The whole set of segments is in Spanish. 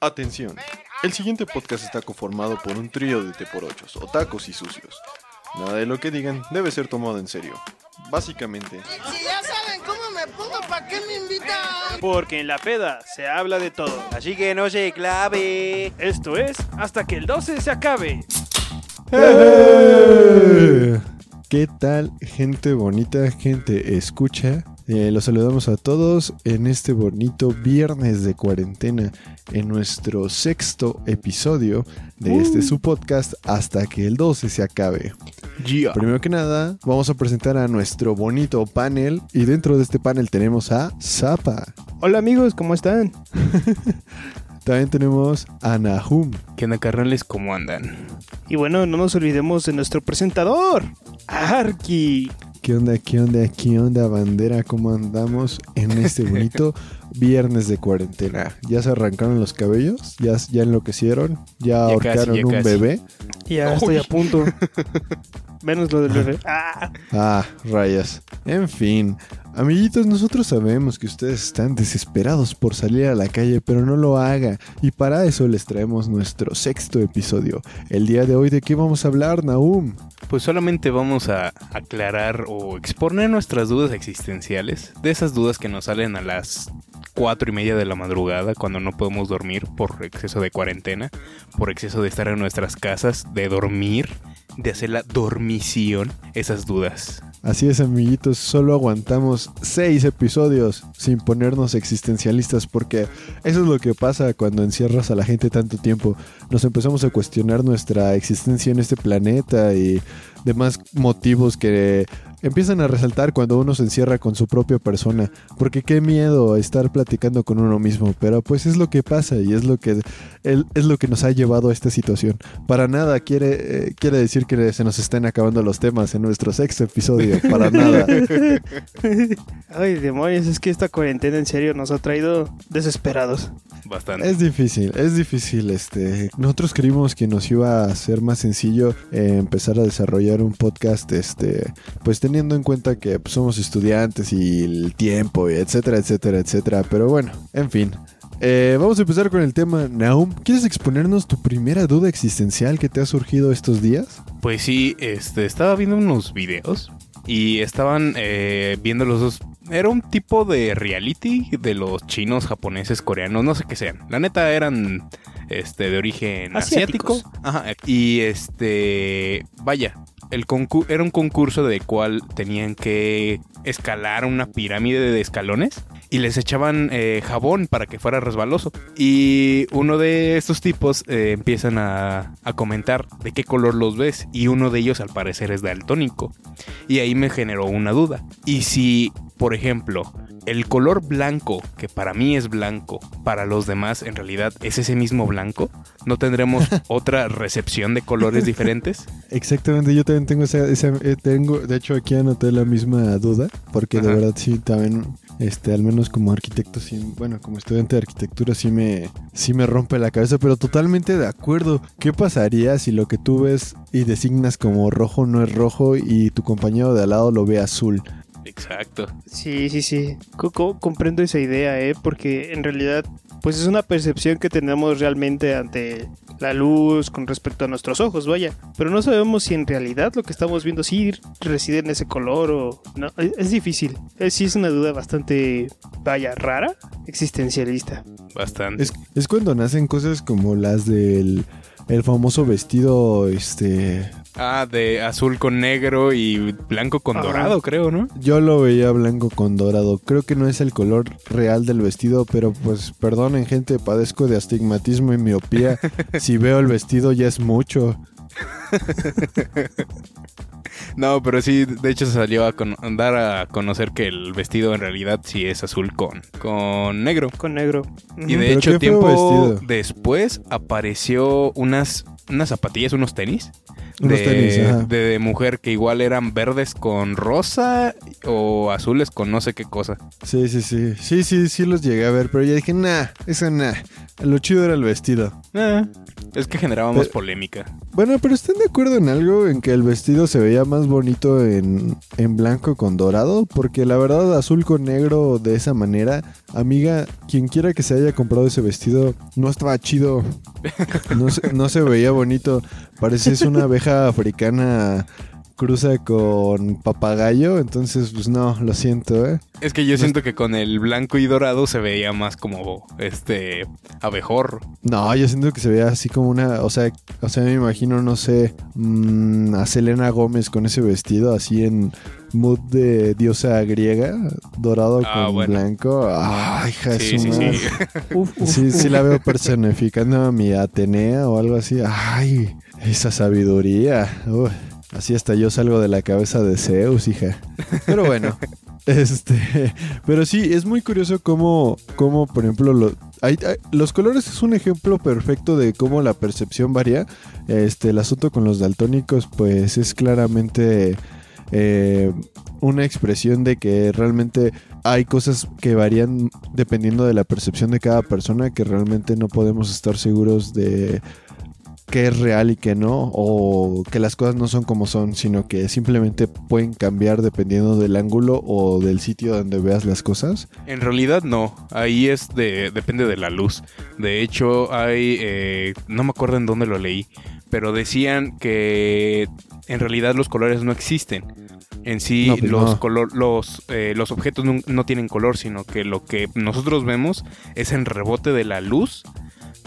Atención, el siguiente podcast está conformado por un trío de teporochos, otacos y sucios. Nada de lo que digan debe ser tomado en serio. Básicamente, Si ya saben cómo me pongo, ¿para qué me invitan? Porque en la peda se habla de todo. Así que no se clave. Esto es hasta que el 12 se acabe. ¡Eh! ¿Qué tal, gente bonita, gente escucha? Eh, los saludamos a todos en este bonito viernes de cuarentena, en nuestro sexto episodio de este su podcast hasta que el 12 se acabe. Primero que nada, vamos a presentar a nuestro bonito panel y dentro de este panel tenemos a Zapa. Hola amigos, ¿cómo están? También tenemos a Nahum. ¿Qué onda, carnales? ¿Cómo andan? Y bueno, no nos olvidemos de nuestro presentador, Arki. ¿Qué onda, qué onda, qué onda, bandera? ¿Cómo andamos en este bonito viernes de cuarentena? ¿Ya se arrancaron los cabellos? ¿Ya, ya enloquecieron? ¿Ya Ya ahorcaron casi, ya un casi. bebé? Ya estoy a punto. Menos lo del bebé. Ah, Ah, rayas. En fin, amiguitos, nosotros sabemos que ustedes están desesperados por salir a la calle, pero no lo haga. Y para eso les traemos nuestro sexto episodio. El día de hoy, ¿de qué vamos a hablar, Naum? Pues solamente vamos a aclarar o exponer nuestras dudas existenciales. De esas dudas que nos salen a las cuatro y media de la madrugada cuando no podemos dormir por exceso de cuarentena, por exceso de estar en nuestras casas, de dormir, de hacer la dormición. Esas dudas. Así es, amiguitos, solo aguantamos seis episodios sin ponernos existencialistas porque eso es lo que pasa cuando encierras a la gente tanto tiempo. Nos empezamos a cuestionar nuestra existencia en este planeta y demás motivos que empiezan a resaltar cuando uno se encierra con su propia persona. Porque qué miedo estar platicando con uno mismo, pero pues es lo que pasa y es lo que, es lo que nos ha llevado a esta situación. Para nada quiere, eh, quiere decir que se nos estén acabando los temas en nuestro sexto episodio, para nada. Ay, demonios, es que esta cuarentena en serio nos ha traído desesperados. Bastante. Es difícil, es difícil. Este, nosotros creímos que nos iba a ser más sencillo eh, empezar a desarrollar un podcast, este, pues teniendo en cuenta que pues, somos estudiantes y el tiempo, y etcétera, etcétera, etcétera. Pero bueno, en fin. Eh, vamos a empezar con el tema. Naum, ¿quieres exponernos tu primera duda existencial que te ha surgido estos días? Pues sí, este, estaba viendo unos videos y estaban eh, viendo los dos. Era un tipo de reality de los chinos, japoneses, coreanos, no sé qué sean. La neta eran este, de origen asiático. Ajá, y este, vaya, el era un concurso de cual tenían que escalar una pirámide de escalones y les echaban eh, jabón para que fuera resbaloso. Y uno de estos tipos eh, empiezan a, a comentar de qué color los ves y uno de ellos al parecer es daltónico. Y ahí me generó una duda. Y si, por ejemplo, el color blanco, que para mí es blanco, para los demás en realidad es ese mismo blanco, ¿no tendremos otra recepción de colores diferentes? Exactamente, yo también tengo esa, esa- eh, tengo, de hecho aquí anoté la misma duda, porque de verdad sí, también, este, al menos como arquitecto, sí, bueno, como estudiante de arquitectura sí me, sí me rompe la cabeza, pero totalmente de acuerdo. ¿Qué pasaría si lo que tú ves y designas como rojo no es rojo y tu compañero de al lado lo ve azul? Exacto. Sí, sí, sí. Co- co- comprendo esa idea, ¿eh? Porque en realidad, pues es una percepción que tenemos realmente ante la luz con respecto a nuestros ojos, vaya. Pero no sabemos si en realidad lo que estamos viendo sí reside en ese color o no. Es, es difícil. Es, sí es una duda bastante, vaya, rara, existencialista. Bastante. Es, es cuando nacen cosas como las del el famoso vestido, este, Ah, de azul con negro y blanco con dorado, creo, ¿no? Yo lo veía blanco con dorado. Creo que no es el color real del vestido, pero pues perdonen gente, padezco de astigmatismo y miopía. si veo el vestido ya es mucho. No, pero sí, de hecho se salió a dar a conocer que el vestido en realidad sí es azul con, con negro. Con negro. Y de Pero hecho, tiempo vestido. después apareció unas, unas zapatillas, unos tenis. Unos de, tenis, ajá. de, de mujer que igual eran verdes con rosa o azules con no sé qué cosa. Sí, sí, sí. Sí, sí, sí los llegué a ver, pero ya dije, nah, eso nah. Lo chido era el vestido. Eh, es que generaba más polémica. Bueno, pero ¿están de acuerdo en algo? En que el vestido se veía más bonito en, en blanco con dorado. Porque la verdad, azul con negro de esa manera, amiga, quien quiera que se haya comprado ese vestido, no estaba chido. No se, no se veía bonito. Pareces una abeja africana cruza con papagayo. Entonces, pues no, lo siento, ¿eh? Es que yo siento que con el blanco y dorado se veía más como este abejorro. No, yo siento que se veía así como una, o sea, o sea, me imagino, no sé, mm, a Selena Gómez con ese vestido así en mood de diosa griega, dorado Ah, con bueno. blanco. Ay, hija Sí, sí, sí. Uf, uf. Sí, sí la veo personificando a mi Atenea o algo así. Ay, esa sabiduría. Uy, así hasta yo salgo de la cabeza de Zeus, hija. Pero bueno, este, pero sí, es muy curioso cómo, cómo por ejemplo, lo- hay- hay- los colores es un ejemplo perfecto de cómo la percepción varía. Este, el asunto con los daltónicos, pues es claramente eh, una expresión de que realmente hay cosas que varían dependiendo de la percepción de cada persona que realmente no podemos estar seguros de qué es real y qué no, o que las cosas no son como son, sino que simplemente pueden cambiar dependiendo del ángulo o del sitio donde veas las cosas. En realidad no, ahí es de, depende de la luz. De hecho, hay, eh, no me acuerdo en dónde lo leí, pero decían que en realidad los colores no existen. En sí, No, pues los, no. color, los, eh, los objetos no, no tienen color, sino que lo que nosotros vemos es en rebote de la luz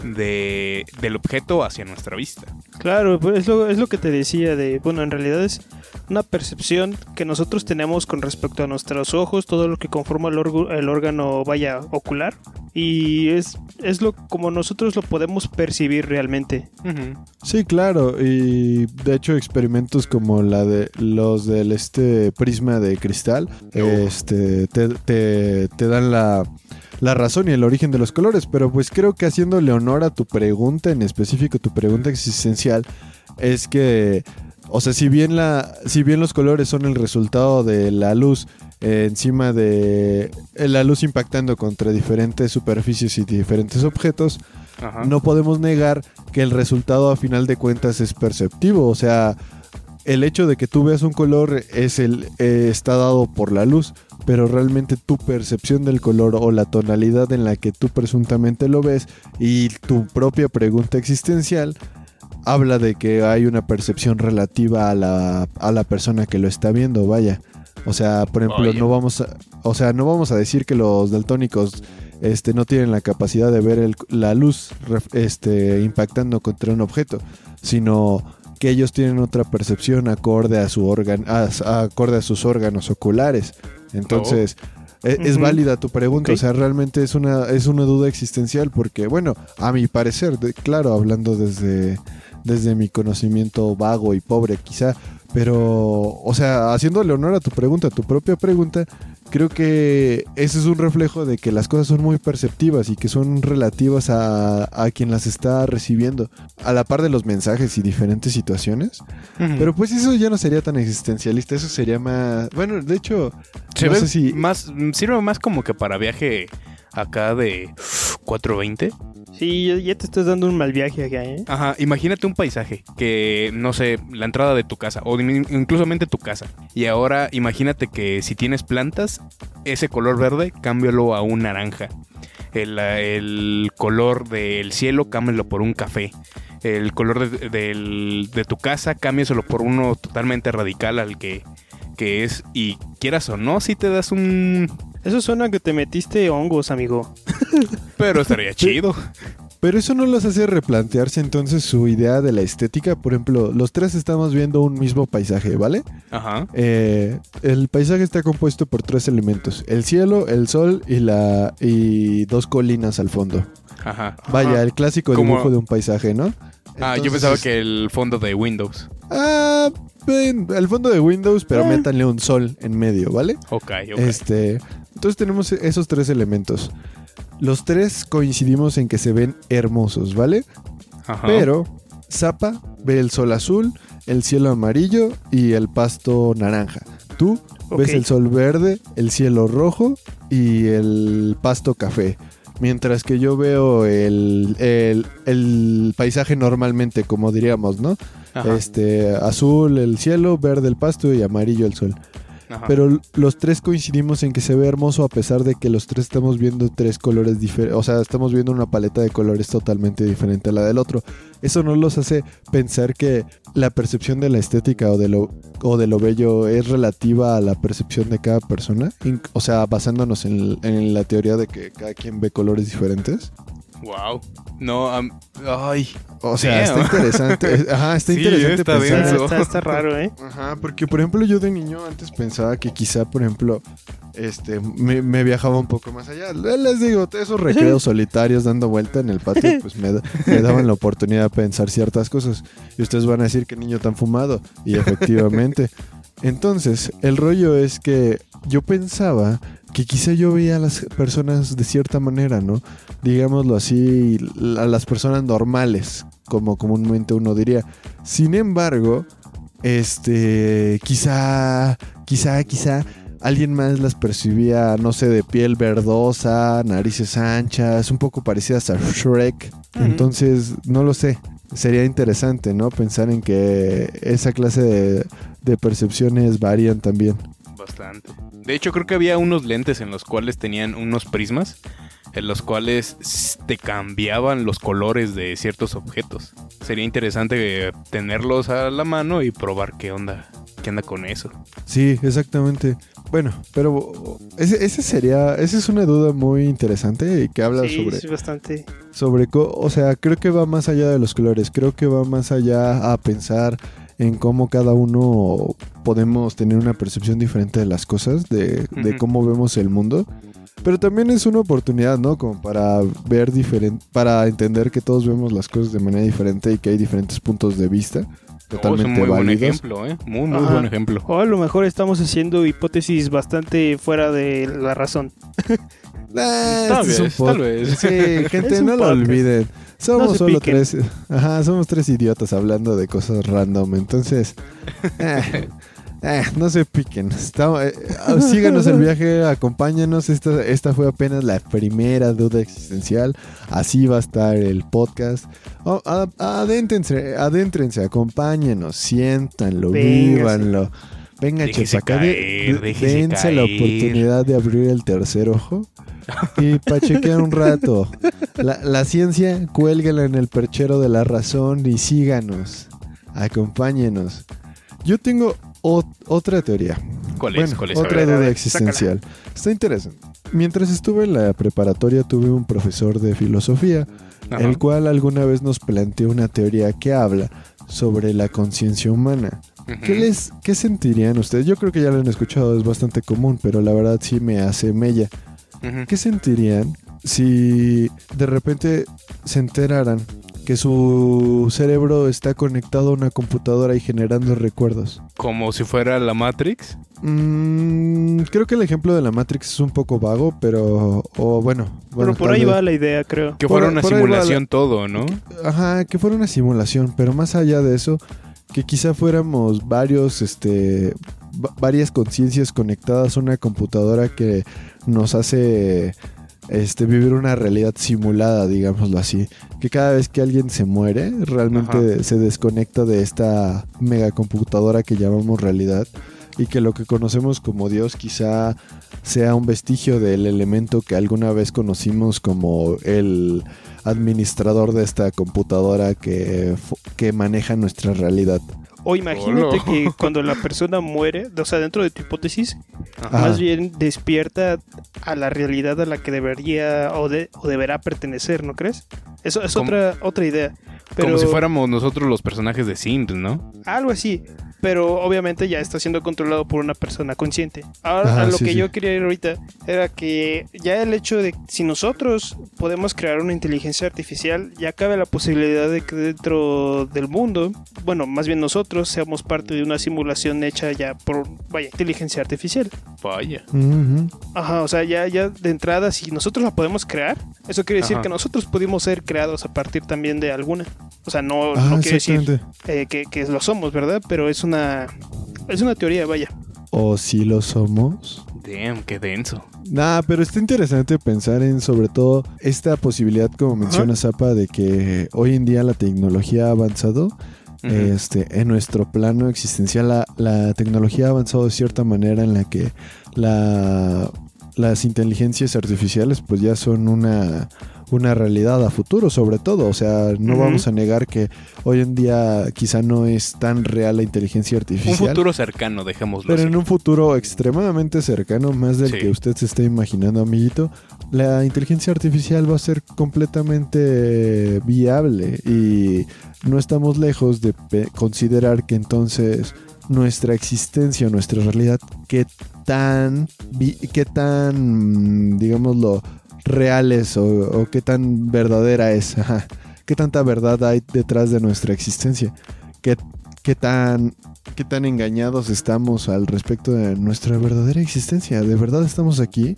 de, del objeto hacia nuestra vista. Claro, pues es lo, es lo que te decía de, bueno, en realidad es una percepción que nosotros tenemos con respecto a nuestros ojos, todo lo que conforma el, el órgano vaya ocular y es, es lo como nosotros lo podemos percibir realmente. Sí, claro, y de hecho experimentos como la de los del este prisma de cristal, este te, te- te dan la, la razón y el origen de los colores, pero pues creo que haciéndole honor a tu pregunta, en específico tu pregunta existencial, es que, o sea, si bien, la, si bien los colores son el resultado de la luz eh, encima de eh, la luz impactando contra diferentes superficies y diferentes objetos, Ajá. no podemos negar que el resultado a final de cuentas es perceptivo. O sea, el hecho de que tú veas un color es el, eh, está dado por la luz, pero realmente tu percepción del color o la tonalidad en la que tú presuntamente lo ves y tu propia pregunta existencial habla de que hay una percepción relativa a la, a la persona que lo está viendo, vaya. O sea, por ejemplo, no vamos a, o sea, no vamos a decir que los daltónicos este, no tienen la capacidad de ver el- la luz este, impactando contra un objeto, sino que ellos tienen otra percepción acorde a su órgano, acorde a sus órganos oculares. Entonces, e- es, válida tu pregunta, o sea, realmente es una es una duda existencial porque, bueno, a mi parecer, de- claro, hablando desde desde mi conocimiento vago y pobre quizá, pero, o sea, haciéndole honor a tu pregunta, a tu propia pregunta, creo que ese es un reflejo de que las cosas son muy perceptivas y que son relativas a, a quien las está recibiendo, a la par de los mensajes y diferentes situaciones. Pero pues eso ya no sería tan existencialista, eso sería más... Bueno, de hecho, Se no ve sé si... más, sirve más como que para viaje acá de 420. Sí, ya, te estás dando un mal viaje acá, ¿eh? Ajá, imagínate un paisaje que, no sé, la entrada de tu casa o in- inclusamente tu casa. Y ahora imagínate que si tienes plantas, ese color verde, cámbialo a un naranja. El, el color del cielo, cámbialo por un café. El color de, del- de tu casa, cámbiaselo por uno totalmente radical al que, que es. Y quieras o no, si te das un... Eso suena que te metiste hongos, amigo. Pero estaría chido. Pero eso no los hace replantearse entonces su idea de la estética. Por ejemplo, los tres estamos viendo un mismo paisaje, ¿vale? Ajá. Eh, el paisaje está compuesto por tres elementos: el cielo, el sol y la y dos colinas al fondo. Ajá. Vaya, Ajá. el clásico Como- dibujo de un paisaje, ¿no? Ah, yo pensaba que el fondo de Windows. Ah, ven, el fondo de Windows, pero Eh. métanle un sol en medio, ¿vale? Ok, ok. Este, entonces tenemos esos tres elementos. Los tres coincidimos en que se ven hermosos, ¿vale? Ajá. Pero Zapa ve el sol azul, el cielo amarillo y el pasto naranja. Tú ves el sol verde, el cielo rojo y el pasto café. Mientras que yo veo el, el- el paisaje normalmente, como diríamos, ¿no? Ajá, Este, azul el cielo, verde el pasto y amarillo el sol. ajá. Pero los tres coincidimos en que se ve hermoso a pesar de que los tres estamos viendo tres colores diferentes. O sea, estamos viendo una paleta de colores totalmente diferente a la del otro. Eso nos los hace pensar que la percepción de la estética o de lo, o de lo bello es relativa a la percepción de cada persona. O sea, basándonos en, en la teoría de que cada quien ve colores diferentes. Wow. No, ay. O sea, Damn. está interesante. Es- Ajá, está Sí, interesante está pensar. Está, denso. está- está raro, ¿eh? Ajá, porque por ejemplo yo de niño antes pensaba que quizá, por ejemplo, este, me, me viajaba un poco más allá. Le- Les digo, esos recreos solitarios dando vuelta en el patio, pues me, da- me daban la oportunidad de pensar ciertas cosas. Y ustedes van a decir que niño tan fumado. Y efectivamente. Entonces, el rollo es que yo pensaba que quizá yo veía a las personas de cierta manera, ¿no? Digámoslo así, a las personas normales, como comúnmente uno diría. Sin embargo, este, quizá, quizá, quizá alguien más las percibía, no sé, de piel verdosa, narices anchas, un poco parecidas a Shrek. Entonces, no lo sé. Sería interesante, ¿no? Pensar en que esa clase de, de percepciones varían también. Bastante. De hecho, creo que había unos lentes en los cuales tenían unos prismas, en los cuales te cambiaban los colores de ciertos objetos. Sería interesante eh, tenerlos a la mano y probar qué onda, qué onda con eso. Sí, exactamente. Bueno, pero ese, ese sería, esa es una duda muy interesante y que habla Sí, sobre sí, bastante. sobre, co- o sea, creo que va más allá de los colores, creo que va más allá a pensar en cómo cada uno podemos tener una percepción diferente de las cosas, de, de cómo vemos el mundo. Pero también es una oportunidad, ¿no? Como para ver diferente, para entender que todos vemos las cosas de manera diferente y que hay diferentes puntos de vista Oh, es totalmente un muy buen ejemplo, ¿eh? Muy, muy Ajá. buen ejemplo. O a lo mejor estamos haciendo hipótesis bastante fuera de la razón. Ah, Tal este vez, tal vez. Sí, gente, no lo olviden. Somos No solo piquen. tres. Ajá, somos tres idiotas hablando de cosas random. Entonces, eh, eh, no se piquen. Estamos- eh, eh, síganos el viaje, acompáñanos. Esta, esta fue apenas la primera duda existencial. Así va a estar el podcast. Oh, adéntrense, acompáñenos, siéntanlo, Véngase. vívanlo. Venga, Déjese chepa, acá de- caer, de- dense la oportunidad de abrir el tercer ojo y para chequear un rato. La, la ciencia, cuélguela en el perchero de la razón y síganos. Acompáñenos. Yo tengo ot- otra teoría. ¿Cuál es? Bueno, ¿Cuál es? A otra ver. duda existencial. Está interesante. Mientras estuve en la preparatoria tuve un profesor de filosofía, Ajá. el cual alguna vez nos planteó una teoría que habla sobre la conciencia humana. ¿Qué, les, ¿Qué sentirían ustedes? Yo creo que ya lo han escuchado, es bastante común, pero la verdad sí me hace mella. ¿Qué sentirían si de repente se enteraran que su cerebro está conectado a una computadora y generando recuerdos? Como si fuera la Matrix. Mm, creo que el ejemplo de la Matrix es un poco vago, pero... O bueno, bueno Pero por ahí vez- va la idea, creo. Que Por- fuera una la- simulación todo, ¿no? Ajá, que fuera una simulación, pero más allá de eso, que quizá fuéramos varios, este, va- varias conciencias conectadas a una computadora que nos hace, este, vivir una realidad simulada, digámoslo así. Que cada vez que alguien se muere, realmente se desconecta de esta megacomputadora que llamamos realidad y que lo que conocemos como Dios quizá sea un vestigio del elemento que alguna vez conocimos como el administrador de esta computadora que, que maneja nuestra realidad. O imagínate que cuando la persona muere, o sea, dentro de tu hipótesis, Ajá. más bien despierta a la realidad a la que debería o, de- o deberá pertenecer, ¿no crees? Eso es Como- otra, otra idea. Pero Como si fuéramos nosotros los personajes de Sims, ¿no? algo así. Pero obviamente ya está siendo controlado por una persona consciente. Ahora, Ajá, a lo sí, que sí. yo quería ir ahorita era que ya el hecho de si nosotros podemos crear una inteligencia artificial, ya cabe la posibilidad de que dentro del mundo, bueno, más bien nosotros seamos parte de una simulación hecha ya por, vaya, inteligencia artificial. Vaya. Ajá, o sea, ya, ya de entrada, si nosotros la podemos crear, eso quiere decir Ajá. que nosotros pudimos ser creados a partir también de alguna. O sea, no, Ah, no quiere decir eh, que, que lo somos, ¿verdad? Pero es una es una teoría, vaya. ¿O si lo somos? Damn, qué denso. Nah, pero está interesante pensar en sobre todo esta posibilidad, como menciona Zapa, de que hoy en día la tecnología ha avanzado este, en nuestro plano existencial la, la tecnología ha avanzado de cierta manera en la que la, las inteligencias artificiales pues ya son una, una realidad a futuro sobre todo. O sea, no vamos a negar que hoy en día quizá no es tan real la inteligencia Un artificial. futuro cercano, dejémoslo Pero así. en un futuro extremadamente cercano, más del Sí. que usted se está imaginando, amiguito, la inteligencia artificial va a ser completamente viable y no estamos lejos de considerar que entonces nuestra existencia, nuestra realidad, qué tan, qué tan, digámoslo, reales o, qué tan verdadera es, qué tanta verdad hay detrás de nuestra existencia, qué, qué tan qué tan engañados estamos al respecto de nuestra verdadera existencia. ¿De verdad estamos aquí?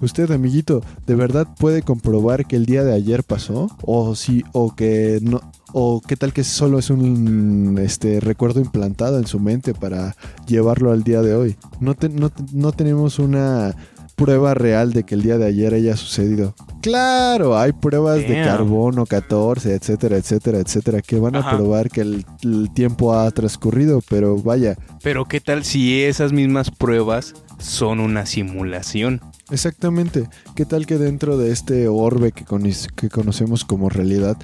Usted, amiguito, ¿de verdad puede comprobar que el día de ayer pasó? O si, o que no, o qué tal que solo es un este recuerdo implantado en su mente para llevarlo al día de hoy. No, te- no, no tenemos una prueba real de que el día de ayer haya sucedido. Claro, hay pruebas de carbono 14, etcétera, etcétera, etcétera, que van a probar que el, el tiempo ha transcurrido, pero vaya, Pero ¿qué tal si esas mismas pruebas son una simulación? Exactamente. ¿Qué tal que dentro de este orbe que, cono- que conocemos como realidad,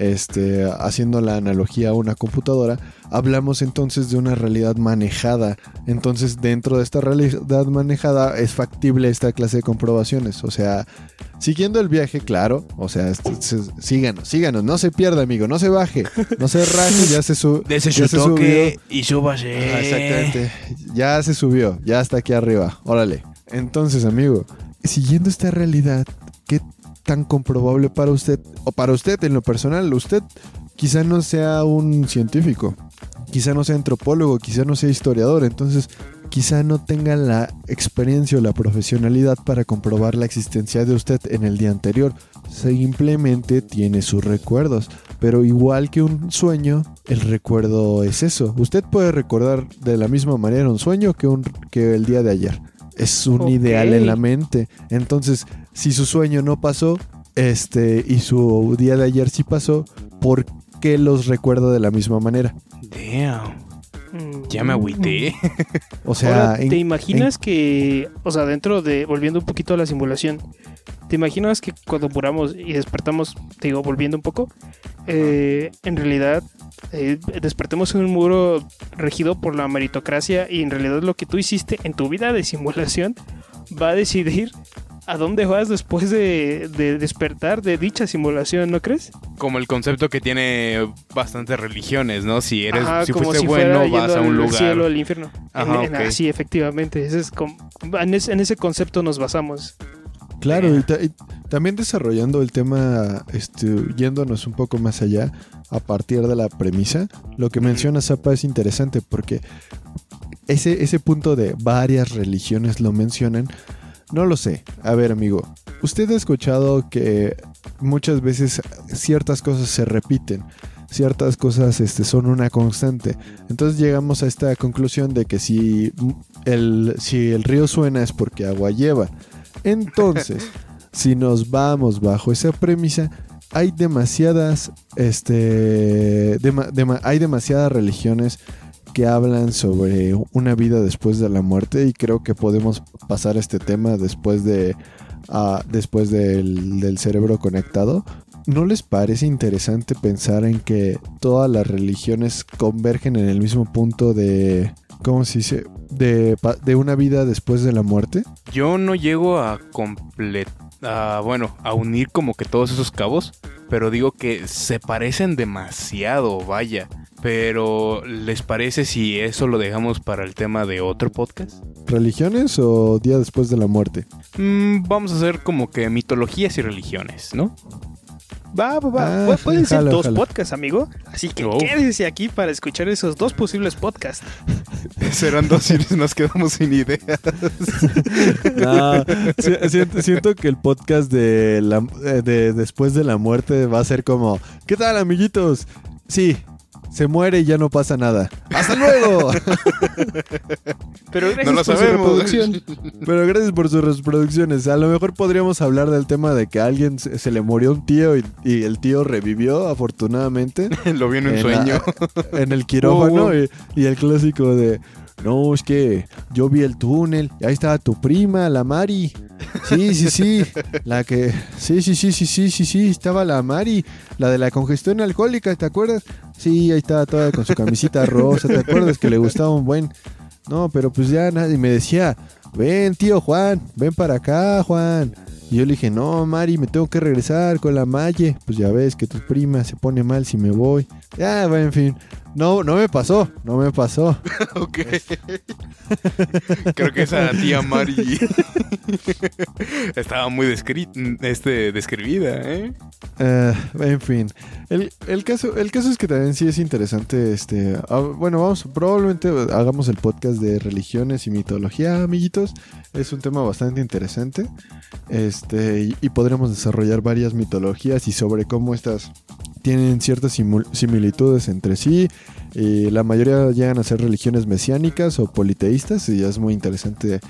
este, haciendo la analogía a una computadora, hablamos entonces de una realidad manejada? Entonces, dentro de esta realidad manejada es factible esta clase de comprobaciones. O sea, siguiendo el viaje, claro. O sea, se- síganos, síganos. No se pierda, amigo. No se baje. No se raje. Ya se, su Dese ya su se toque subió. y súbase. Ajá, exactamente. Ya se subió, ya está aquí arriba. Órale. Entonces, amigo, siguiendo esta realidad, ¿qué tan comprobable para usted, o para usted en lo personal, usted quizá no sea un científico, quizá no sea antropólogo, quizá no sea historiador, entonces quizá no tenga la experiencia o la profesionalidad para comprobar la existencia de usted en el día anterior. Simplemente tiene sus recuerdos. Pero igual que un sueño, el recuerdo es eso. Usted puede recordar de la misma manera un sueño que, un, que el día de ayer. Es un ideal en la mente. Entonces, si su sueño no pasó, este, y su día de ayer sí pasó, ¿por qué los recuerda de la misma manera? Damn. Ya me agüité. O sea, Ahora, en- ¿te imaginas que, o sea, dentro de, volviendo un poquito a la simulación, ¿te imaginas que cuando muramos y despertamos, te digo, volviendo un poco, eh, en realidad eh, despertemos en un muro regido por la meritocracia y en realidad lo que tú hiciste en tu vida de simulación va a decidir a dónde vas después de, de despertar de dicha simulación, ¿no crees? Como el concepto que tiene bastantes religiones, ¿no? Si eres, Ajá, si como fuiste si fuera bueno, vas a un al lugar. cielo, al infierno. Ajá, En- en- ok. Así, efectivamente. Ese es en, ese, en ese concepto nos basamos. Claro, y, ta- y también desarrollando el tema, este, yéndonos un poco más allá, a partir de la premisa, lo que menciona Zapa es interesante porque ese, ese punto de varias religiones lo mencionan, no lo sé. A ver, amigo, usted ha escuchado que muchas veces ciertas cosas se repiten. Ciertas cosas este, son una constante. Entonces llegamos a esta conclusión de que si el, si el río suena es porque agua lleva. Entonces, si nos vamos bajo esa premisa, hay demasiadas, este, hay demasiadas religiones que hablan sobre una vida después de la muerte y creo que podemos pasar este tema después de, ah, después del, del cerebro conectado. ¿No les parece interesante pensar en que todas las religiones convergen en el mismo punto de, ¿cómo se dice? De, de una vida después de la muerte? Yo no llego a completar, bueno, a unir como que todos esos cabos, pero digo que se parecen demasiado, vaya. Pero, ¿les parece si eso lo dejamos para el tema de otro podcast? ¿Religiones o día después de la muerte? Mm, vamos a hacer como que mitologías y religiones, ¿no? Va, va, va. Ah, Pu- Pueden ser jalo, dos jalo. podcasts, amigo. Así que Oh. quédese aquí para escuchar esos dos posibles podcasts. Serán dos y nos quedamos sin idea. No, si- siento, siento que el podcast de, la, eh, de después de la muerte va a ser como, ¿qué tal amiguitos? Sí, se muere y ya no pasa nada. ¡Hasta luego! Pero gracias No lo por su reproducción. Pero gracias por sus reproducciones. A lo mejor podríamos hablar del tema de que a alguien se, se le murió un tío y, y el tío revivió, afortunadamente, Lo vi en un En sueño. en el quirófano. Wow, wow. Y, y el clásico de, no, es que yo vi el túnel y ahí estaba tu prima, la Mari. Sí, sí, sí. La que, sí, sí, sí, sí, sí, sí, sí, estaba la Mari, la de la congestión alcohólica, ¿te acuerdas? Sí, ahí estaba toda con su camisita rosa, ¿te acuerdas que le gustaba un buen... No, pero pues ya nadie me decía, ven tío Juan, ven para acá Juan. Y yo le dije, no, Mari, me tengo que regresar con la Maye. Pues ya ves que tu prima se pone mal si me voy. Ya, bueno, en fin. No, no me pasó, no me pasó. ok. Creo que esa tía Mari estaba muy descri- este, describida, ¿eh? Eh, en fin, el, el caso, el caso es que también sí es interesante. Este, ah, bueno, vamos, probablemente hagamos el podcast de religiones y mitología, amiguitos. Es un tema bastante interesante. Este, y, y podremos desarrollar varias mitologías y sobre cómo estas tienen ciertas similitudes entre sí. Y la mayoría llegan a ser religiones mesiánicas o politeístas. Y es muy interesante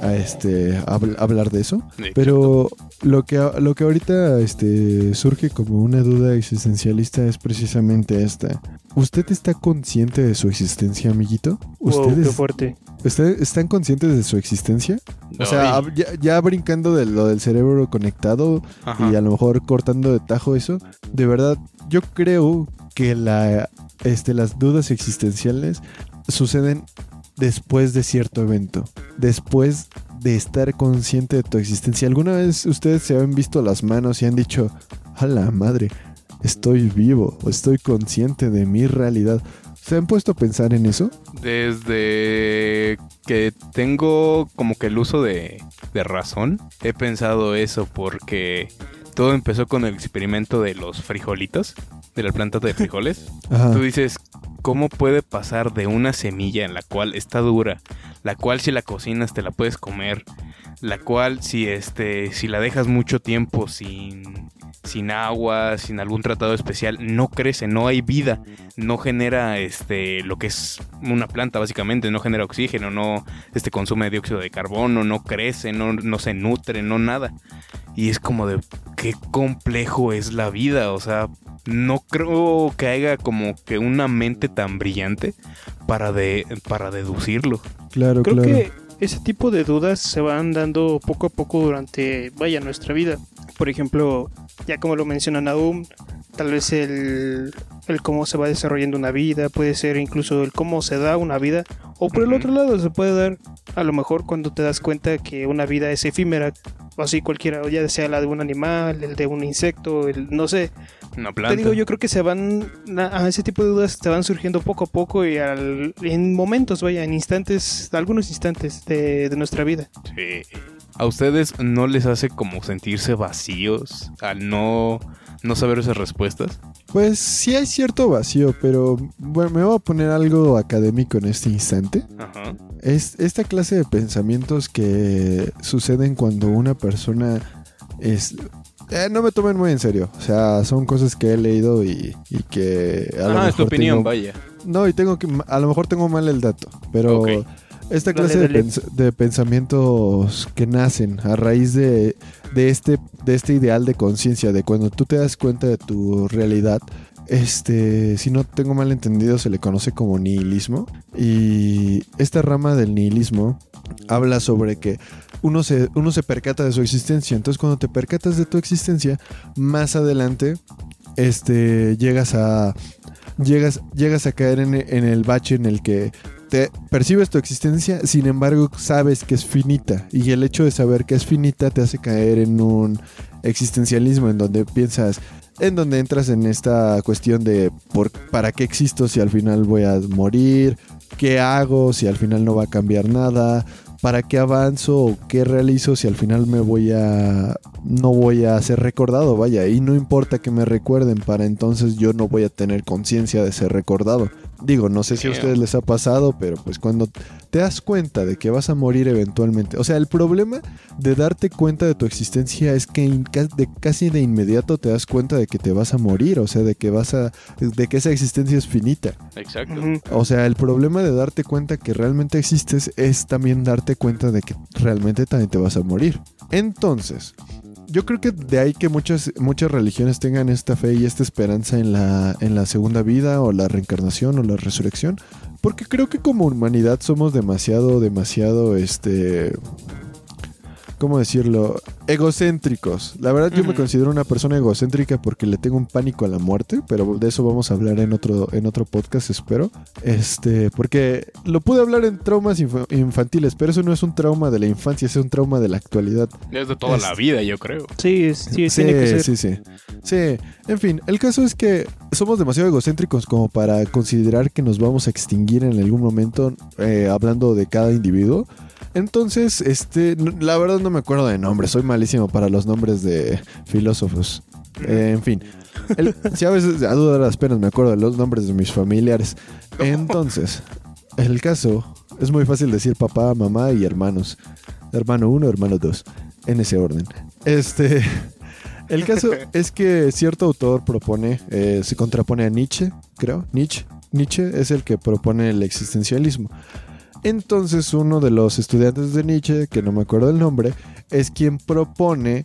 a este, habl- hablar de eso. Sí, Pero lo que, lo que ahorita este, surge como una duda existencialista es precisamente esta. ¿Usted está consciente de su existencia, amiguito? Wow, ¿Ustedes qué fuerte. ¿ustedes están conscientes de su existencia? O sea, ya, ya brincando de lo del cerebro conectado Ajá. y a lo mejor cortando de tajo eso, de verdad, yo creo que la, este, las dudas existenciales suceden después de cierto evento, después de estar consciente de tu existencia. ¿Alguna vez ustedes se han visto las manos y han dicho, a la madre, estoy vivo, o estoy consciente de mi realidad? ¿Se han puesto a pensar en eso? Desde que tengo como que el uso de, de razón, he pensado eso porque todo empezó con el experimento de los frijolitos, de la planta de frijoles. Ajá. Tú dices, ¿cómo puede pasar de una semilla en la cual está dura, la cual si la cocinas te la puedes comer, la cual si este si la dejas mucho tiempo sin sin agua, sin algún tratado especial, no crece, no hay vida, no genera este lo que es una planta básicamente, no genera oxígeno, no este consume dióxido de carbono, no crece, no, no se nutre, no nada. Y es como de qué complejo es la vida, o sea, no creo que haya como que una mente tan brillante para de para deducirlo. Claro, Creo claro. que ese tipo de dudas se van dando poco a poco durante, vaya, nuestra vida. Por ejemplo, ya como lo menciona Naum, tal vez el, el cómo se va desarrollando una vida, puede ser incluso el cómo se da una vida, o por el otro lado se puede dar a lo mejor cuando te das cuenta que una vida es efímera, o así cualquiera, ya sea la de un animal, el de un insecto, el no sé, Una planta. te digo, yo creo que se van, a a ese tipo de dudas te van surgiendo poco a poco y al- en momentos, vaya, en instantes, algunos instantes de, de nuestra vida. Sí. ¿A ustedes no les hace como sentirse vacíos al no, no saber esas respuestas? Pues sí hay cierto vacío, pero bueno, me voy a poner algo académico en este instante. Ajá. Es esta clase de pensamientos que suceden cuando una persona es... eh, no me tomen muy en serio, o sea, son cosas que he leído y, y que... A lo Ah, es tu mejor opinión, tengo- vaya. No, y tengo que... A lo mejor tengo mal el dato, pero... Esta Dale, clase de, pens- de pensamientos que nacen a raíz de, de este, de este ideal de conciencia, de cuando tú te das cuenta de tu realidad, este, si no tengo mal entendido, se le conoce como nihilismo. Y esta rama del nihilismo habla sobre que uno se, uno se percata de su existencia. Entonces, cuando te percatas de tu existencia, más adelante, este, llegas a, llegas, llegas a caer en, en el bache en el que te percibes tu existencia, sin embargo, sabes que es finita. Y el hecho de saber que es finita te hace caer en un existencialismo en donde piensas, en donde entras en esta cuestión de por, para qué existo si al final voy a morir, qué hago si al final no va a cambiar nada, para qué avanzo o qué realizo si al final me voy a no voy a ser recordado, vaya, y no importa que me recuerden, para entonces yo no voy a tener conciencia de ser recordado. Digo, no sé si a ustedes les ha pasado, pero pues cuando te das cuenta de que vas a morir eventualmente, o sea, el problema de darte cuenta de tu existencia es que de, casi de inmediato te das cuenta de que te vas a morir, o sea, de que vas a, de que esa existencia es finita. Exacto. O sea, el problema de darte cuenta que realmente existes es también darte cuenta de que realmente también te vas a morir. Entonces, yo creo que de ahí que muchas, muchas religiones tengan esta fe y esta esperanza en la, en la segunda vida o la reencarnación o la resurrección. Porque creo que como humanidad somos demasiado, demasiado, este... ¿Cómo decirlo? Egocéntricos. La verdad yo me considero una persona egocéntrica porque le tengo un pánico a la muerte, pero de eso vamos a hablar en otro, en otro podcast, espero. Este, porque lo pude hablar en traumas infa- infantiles, pero eso no es un trauma de la infancia, es un trauma de la actualidad. Es de toda la vida, yo creo. Sí, es- sí, Sí, tiene que ser. sí, sí. Sí, en fin, el caso es que somos demasiado egocéntricos como para considerar que nos vamos a extinguir en algún momento, eh, hablando de cada individuo. Entonces, este, la verdad no me acuerdo de nombres, soy malísimo para los nombres de filósofos. Eh, en fin, el- si a veces a duda de las penas me acuerdo de los nombres de mis familiares. Entonces, el caso es muy fácil decir papá, mamá y hermanos. Hermano 1, hermano 2, en ese orden. Este, el caso es que cierto autor propone, eh, se contrapone a Nietzsche, creo, Nietzsche. Nietzsche es el que propone el existencialismo. Entonces uno de los estudiantes de Nietzsche, que no me acuerdo el nombre, es quien propone,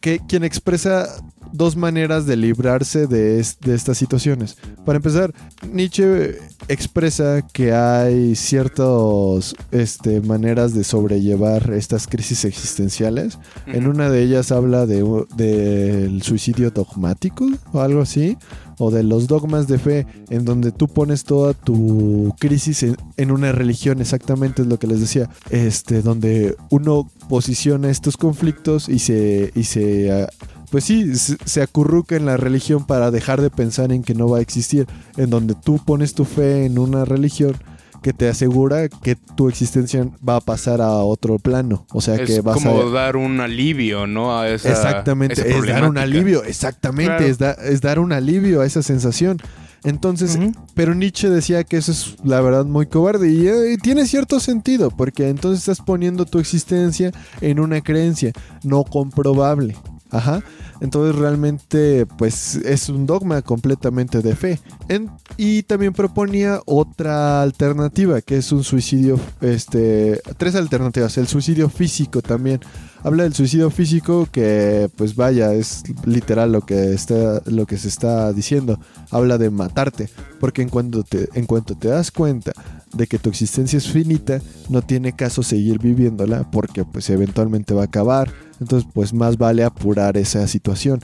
que quien expresa dos maneras de librarse de, es- de estas situaciones. Para empezar, Nietzsche expresa que hay ciertas este, maneras de sobrellevar estas crisis existenciales. En una de ellas habla de, del suicidio dogmático o algo así, o de los dogmas de fe, en donde tú pones toda tu crisis en, una religión, exactamente es lo que les decía, este, donde uno posiciona estos conflictos y se, y se ah, pues sí, se acurruca en la religión para dejar de pensar en que no va a existir, en donde tú pones tu fe en una religión que te asegura que tu existencia va a pasar a otro plano, o sea que vas como a dar un alivio, ¿no? A esa, Exactamente, esa es dar un alivio, exactamente, Claro. es, da- es dar un alivio a esa sensación. Entonces, pero Nietzsche decía que eso es la verdad muy cobarde y, eh, tiene cierto sentido, porque entonces estás poniendo tu existencia en una creencia no comprobable. Ajá. Entonces realmente pues es un dogma completamente de fe. Y también proponía otra alternativa, que es un suicidio, este, tres alternativas, el suicidio físico también. Habla del suicidio físico que pues vaya, es literal lo que está lo que se está diciendo. Habla de matarte, porque en cuanto te en cuanto te das cuenta de que tu existencia es finita, no tiene caso seguir viviéndola porque pues eventualmente va a acabar. Entonces pues más vale apurar esa situación.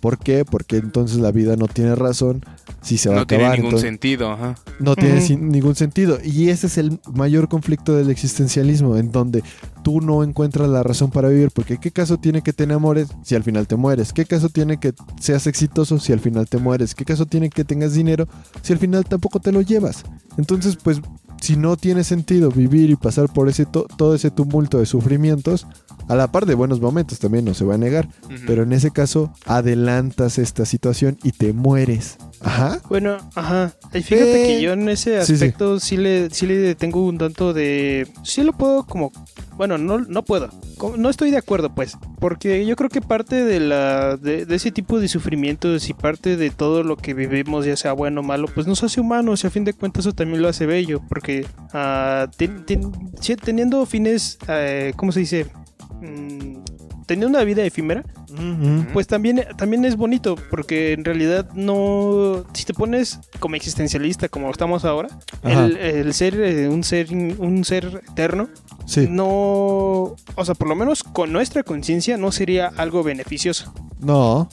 ¿Por qué? Porque entonces la vida no tiene razón si se va a No tiene acabar. ningún entonces- sentido, ajá. no tiene ningún sentido. Y ese es el mayor conflicto del existencialismo, en donde tú no encuentras la razón para vivir. Porque ¿qué caso tiene que te enamores si al final te mueres? ¿Qué caso tiene que seas exitoso si al final te mueres? ¿Qué caso tiene que tengas dinero si al final tampoco te lo llevas? Entonces, pues, si no tiene sentido vivir y pasar por ese to- todo ese tumulto de sufrimientos, a la par de buenos momentos también no se va a negar. Pero en ese caso, adelantas esta situación y te mueres. Ajá. Bueno, ajá. Y Fíjate Eh, que yo en ese sí, sí. aspecto sí, le, sí le tengo un tanto de... Sí lo puedo como... Bueno, no, no puedo. No estoy de acuerdo, pues. Porque yo creo que parte de, la, de, de ese tipo de sufrimientos y parte de todo lo que vivimos, ya sea bueno o malo, pues nos hace humanos y a fin de cuentas eso también lo hace bello. Porque ten- ten- sí, teniendo fines, eh, ¿cómo se dice? Mm, teniendo una vida efímera, pues también, también es bonito, porque en realidad no. Si te pones como existencialista, como estamos ahora, el, el ser eh, un ser un ser eterno, Sí. no. O sea, por lo menos con nuestra conciencia no sería algo beneficioso. No.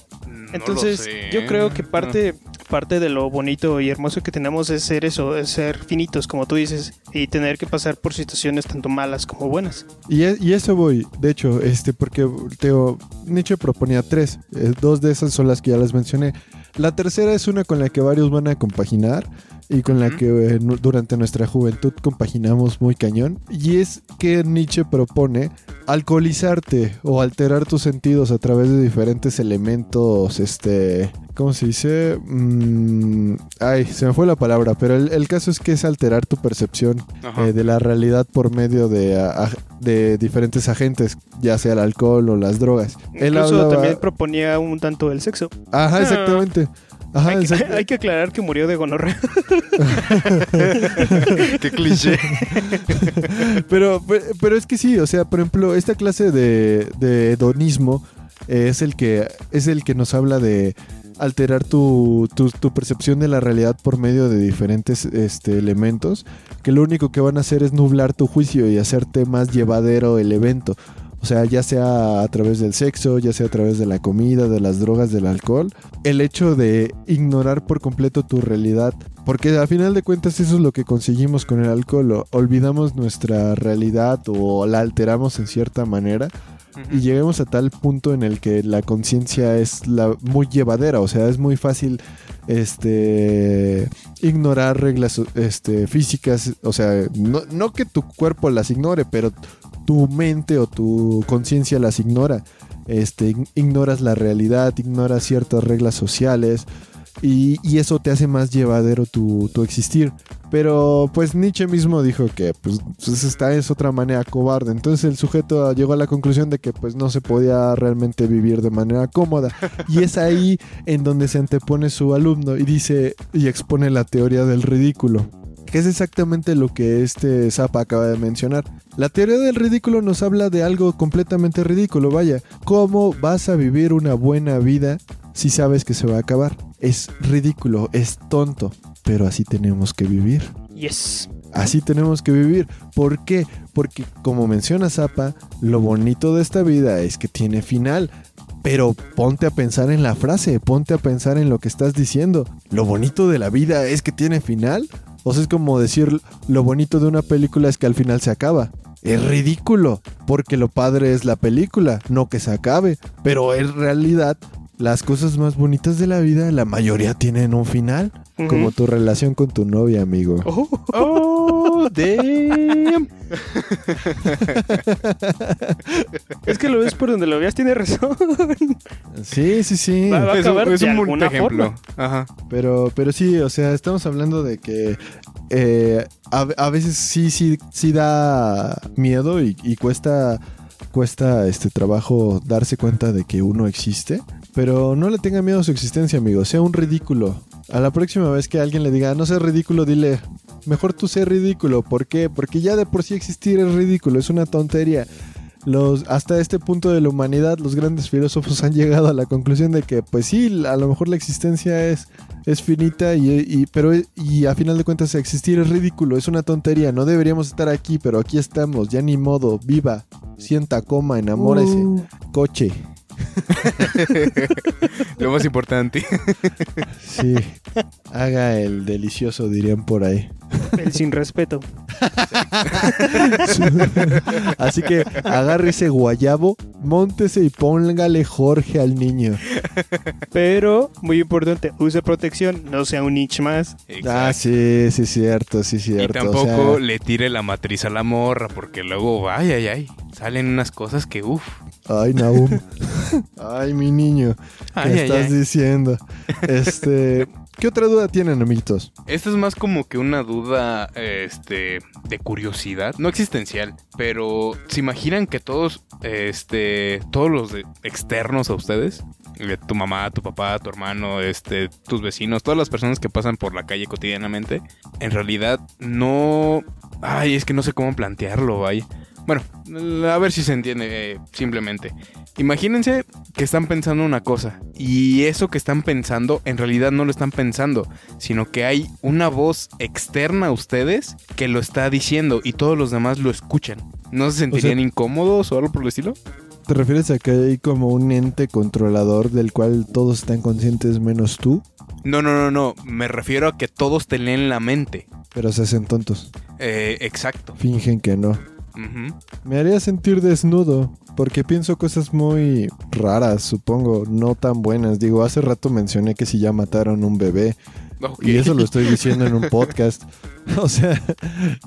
Entonces, yo creo que parte, parte de lo bonito y hermoso que tenemos es ser eso, es ser finitos, como tú dices, y tener que pasar por situaciones tanto malas como buenas. Y, e- y eso voy, de hecho, este, porque Teo, Nietzsche proponía tres. Eh, dos de esas son las que ya les mencioné. La tercera es una con la que varios van a compaginar, y con la que eh, durante nuestra juventud compaginamos muy cañón. Y es que Nietzsche propone alcoholizarte o alterar tus sentidos a través de diferentes elementos, este, ¿cómo se dice? Mm, ay, se me fue la palabra, pero el, el caso es que es alterar tu percepción eh, de la realidad por medio de, a- a- de diferentes agentes, ya sea el alcohol o las drogas. Él Incluso hablaba- también proponía un tanto el sexo. Ajá, exactamente. Ajá, hay, que, exact- hay que aclarar que murió de gonorrea. Qué cliché. pero, pe- pero es que sí, o sea, por ejemplo, esta clase de, de hedonismo eh, es el que es el que nos habla de alterar tu, tu, tu percepción de la realidad por medio de diferentes este, elementos que lo único que van a hacer es nublar tu juicio y hacerte más llevadero el evento. O sea, ya sea a través del sexo, ya sea a través de la comida, de las drogas, del alcohol. El hecho de ignorar por completo tu realidad. Porque a final de cuentas eso es lo que conseguimos con el alcohol. Olvidamos nuestra realidad o la alteramos en cierta manera. Y lleguemos a tal punto en el que la conciencia es la, muy llevadera. O sea, es muy fácil este ignorar reglas este, físicas. O sea, no, no que tu cuerpo las ignore, pero tu mente o tu conciencia las ignora. Este, ig- ignoras la realidad, ignoras ciertas reglas sociales y, y eso te hace más llevadero tu, tu existir. Pero pues Nietzsche mismo dijo que pues, pues, esta es otra manera cobarde. Entonces el sujeto llegó a la conclusión de que pues no se podía realmente vivir de manera cómoda. Y es ahí en donde se antepone su alumno y dice y expone la teoría del ridículo. Que es exactamente lo que este Zappa acaba de mencionar. La teoría del ridículo nos habla de algo completamente ridículo, vaya. ¿Cómo vas a vivir una buena vida si sabes que se va a acabar? Es ridículo, es tonto, pero así tenemos que vivir. Yes. Así tenemos que vivir. ¿Por qué? Porque como menciona Zappa, lo bonito de esta vida es que tiene final. Pero ponte a pensar en la frase, ponte a pensar en lo que estás diciendo. Lo bonito de la vida es que tiene final. O sea, es como decir lo bonito de una película es que al final se acaba. Es ridículo, porque lo padre es la película, no que se acabe. Pero en realidad, las cosas más bonitas de la vida, la mayoría tienen un final. Como tu relación con tu novia, amigo. Oh, Oh, damn. es que lo ves por donde lo veas, tiene razón. Sí, sí, sí. Va- va a Es un, acabar es de un ejemplo. Ajá. Pero, pero sí, o sea, estamos hablando de que eh, a, a veces sí, sí, sí da miedo y, y cuesta, cuesta este trabajo darse cuenta de que uno existe. Pero no le tenga miedo a su existencia, amigo. Sea un ridículo. A la próxima vez que alguien le diga, no seas ridículo, dile, mejor tú sé ridículo. ¿Por qué? Porque ya de por sí existir es ridículo, es una tontería. Los, hasta este punto de la humanidad, los grandes filósofos han llegado a la conclusión de que, pues sí, a lo mejor la existencia es, es finita, y, y- pero, y a final de cuentas existir es ridículo, es una tontería. No deberíamos estar aquí, pero aquí estamos, ya ni modo, viva, sienta, coma, enamórese, Uh. coche. Lo más importante. Sí, haga el delicioso, dirían por ahí. El sin respeto. Así que agarre ese guayabo, móntese y póngale Jorge al niño. Pero, muy importante, use protección, no sea un niche más. Ah, sí, sí, cierto, sí, Y cierto. o tampoco sea, le tire la matriz a la morra, porque luego, ay, ay, ay, salen unas cosas que, uff. Ay, Naum. Ay, mi niño. ¿Qué Ay, estás ay. diciendo? Este. ¿Qué otra duda tienen, amiguitos? Esta es más como que una duda, este, de curiosidad, no existencial, pero ¿se imaginan que todos, este, todos los externos a ustedes, eh, tu mamá, tu papá, tu hermano, este, tus vecinos, todas las personas que pasan por la calle cotidianamente, en realidad no, ay, es que no sé cómo plantearlo, vaya. Bueno, a ver si se entiende eh, simplemente. Imagínense que están pensando una cosa y eso que están pensando en realidad no lo están pensando, sino que hay una voz externa a ustedes que lo está diciendo y todos los demás lo escuchan. ¿No se sentirían incómodos o algo por el estilo? ¿Te refieres a que hay como un ente controlador del cual todos están conscientes menos tú? No, no, no, no. Me refiero a que todos te leen la mente. Pero se hacen tontos. Eh, exacto. Fingen que no. Me haría sentir desnudo. Porque pienso cosas muy raras, supongo, no tan buenas. Digo, hace rato mencioné que si ya mataron un bebé. Y eso lo estoy diciendo en un podcast. O sea,